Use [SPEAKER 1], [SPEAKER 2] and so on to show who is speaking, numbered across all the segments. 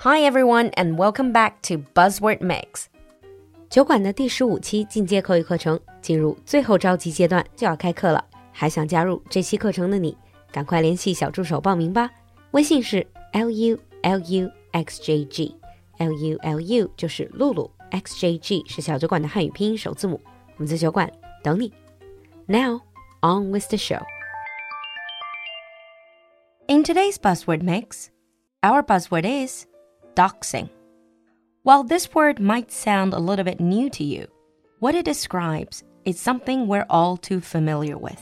[SPEAKER 1] Hi everyone, and welcome back to Buzzword Mix.
[SPEAKER 2] 酒馆的第十五期进阶口语课程进入最后召集阶段，就要开课了。还想加入这期课程的你，赶快联系小助手报名吧。微信是 l u l u x j g，l u l u 就是露露，x j g 是小酒馆的汉语拼音首字母。我们在酒馆等你。Now on with the show.
[SPEAKER 1] In today's buzzword mix, our buzzword is doxing. While this word might sound a little bit new to you, what it describes is something we're all too familiar with.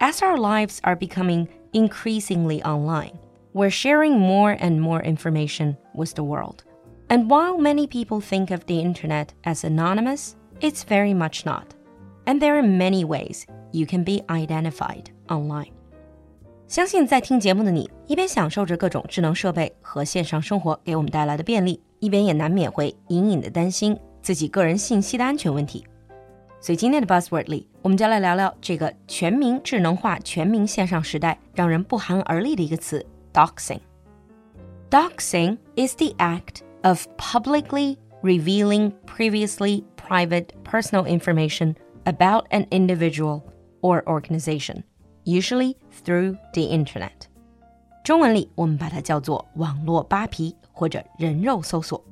[SPEAKER 1] As our lives are becoming increasingly online, we're sharing more and more information with the world. And while many people think of the internet as anonymous, it's very much not. And there are many ways you can be identified online. 相信在听节目的你，一边享受着各种智能设备和线上生活给我们带来的便利，一边也难免会隐隐的担心自己个人信息的安全问题。所以今天的 Buzzword 里，我们就来聊聊这个全民智能化、全民线上时代让人不寒而栗的一个词 ——doxing。Doxing is the act of publicly revealing previously private personal information about an individual or organization usually through the internet. 中文里我们把它叫做网络扒皮或者人肉搜索。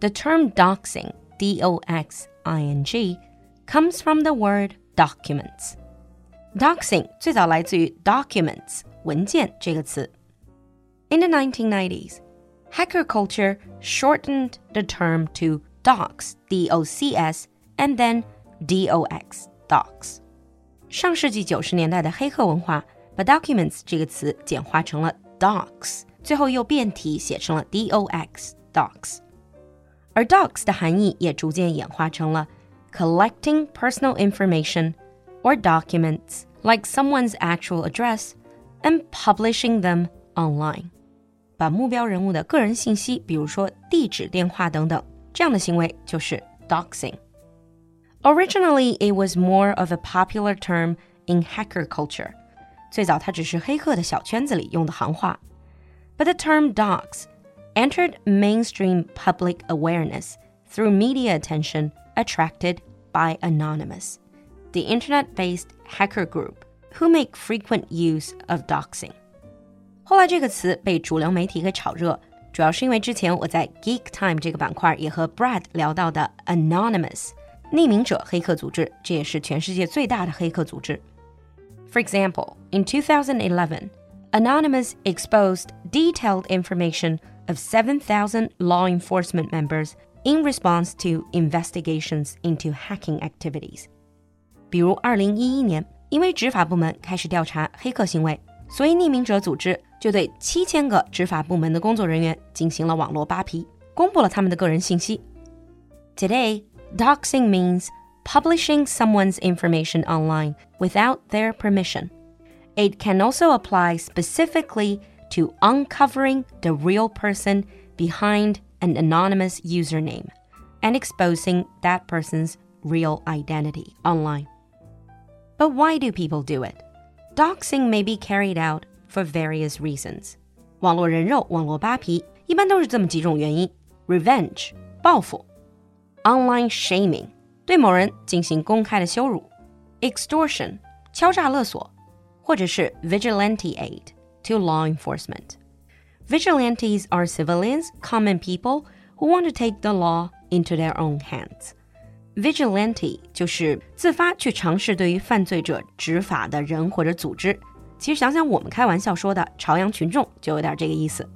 [SPEAKER 1] The term doxing, D-O-X-I-N-G, comes from the word documents. Doxing 最早来自于 documents 文件这个词。In the 1990s, hacker culture shortened the term to docs, D-O-C-S, and then D-O-X, dox. 上世纪九十年代的黑客文化，把 documents 这个词简化成了 docs，最后又变体写成了 dox docs，而 dox 的含义也逐渐演化成了 collecting personal information or documents like someone's actual address and publishing them online，把目标人物的个人信息，比如说地址、电话等等，这样的行为就是 doxing。Originally, it was more of a popular term in hacker culture. 最早它只是黑客的小圈子里用的行话。But the term dox entered mainstream public awareness through media attention attracted by Anonymous, the internet based hacker group who make frequent use of doxing. 后来这个词被主流媒体给炒热，主要是因为之前我在 Geek Time 这个板块也和 Brad 聊到的 Anonymous。匿名者黑客组织，这也是全世界最大的黑客组织。For example, in 2011, Anonymous exposed detailed information of 7,000 law enforcement members in response to investigations into hacking activities. 比如，2011年，因为执法部门开始调查黑客行为，所以匿名者组织就对七千个执法部门的工作人员进行了网络扒皮，公布了他们的个人信息。Today, Doxing means publishing someone's information online without their permission. It can also apply specifically to uncovering the real person behind an anonymous username and exposing that person's real identity online. But why do people do it? Doxing may be carried out for various reasons. 网络人肉、网络扒皮，一般都是这么几种原因：revenge 报复 online shaming 对某人进行公开的羞辱，extortion 敲诈勒索，或者是 vigilante aid to law enforcement. Vigilantes are civilians, common people who want to take the law into their own hands. Vigilante 就是自发去尝试对于犯罪者执法的人或者组织。其实想想我们开玩笑说的朝阳群众，就有点这个意思。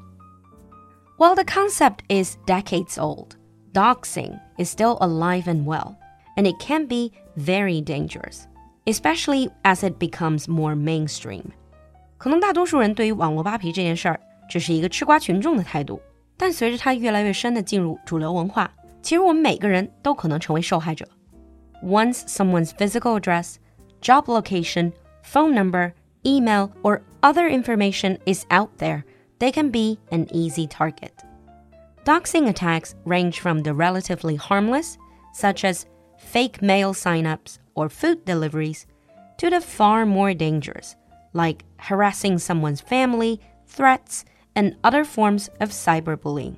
[SPEAKER 1] While the concept is decades old, doxing is still alive and well, and it can be very dangerous, especially as it becomes more mainstream. 可能大多数人对于网络扒皮这件事儿只是一个吃瓜群众的态度，但随着它越来越深的进入主流文化，其实我们每个人都可能成为受害者。Once someone's physical address, job location, phone number, email, or other information is out there, they can be an easy target. Doxing attacks range from the relatively harmless, such as fake mail signups or food deliveries, to the far more dangerous, like harassing someone's family, threats, and other forms of cyberbullying。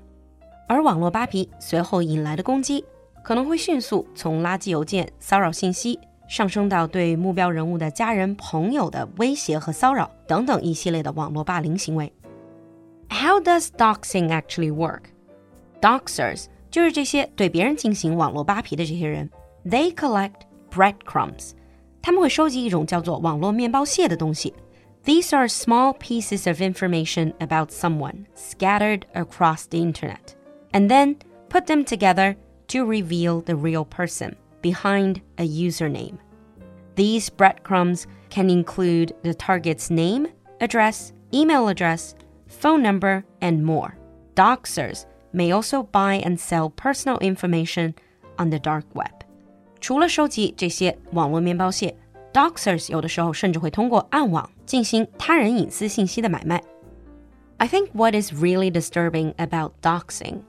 [SPEAKER 1] 而网络扒皮随后引来的攻击，可能会迅速从垃圾邮件、骚扰信息上升到对目标人物的家人、朋友的威胁和骚扰等等一系列的网络霸凌行为。How does doxing actually work? Doxers 就是这些对别人进行网络扒皮的这些人。They collect breadcrumbs，他们会收集一种叫做网络面包屑的东西。These are small pieces of information about someone scattered across the internet, and then put them together to reveal the real person behind a username. These breadcrumbs can include the target's name, address, email address, phone number, and more. Doxers may also buy and sell personal information on the dark web。除了收集这些网络面包屑，doxers 有的时候甚至会通过暗网进行他人隐私信息的买卖。I think what is really disturbing about doxing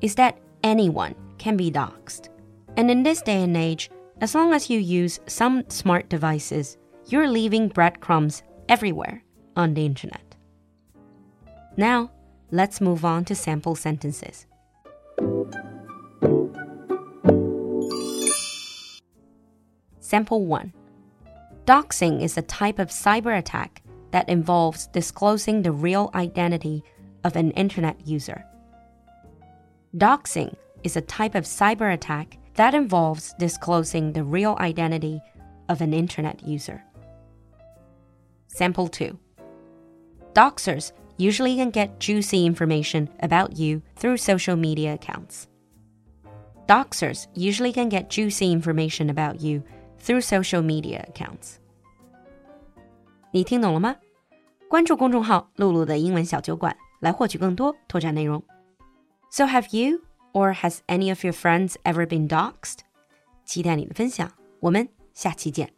[SPEAKER 1] is that anyone can be doxed. And in this day and age, as long as you use some smart devices, you're leaving breadcrumbs everywhere on the internet. Now, let's move on to sample sentences. Sample 1 Doxing is a type of cyber attack that involves disclosing the real identity of an internet user. Doxing is a type of cyber attack that involves disclosing the real identity of an internet user. Sample 2 Doxers usually can get juicy information about you through social media accounts. Doxers usually can get juicy information about you through social media accounts. 你听懂了吗？关注公众号“露露的英文小酒馆”来获取更多拓展内容。So have you or has any of your friends ever been doxed? 期待你的分享，我们下期见。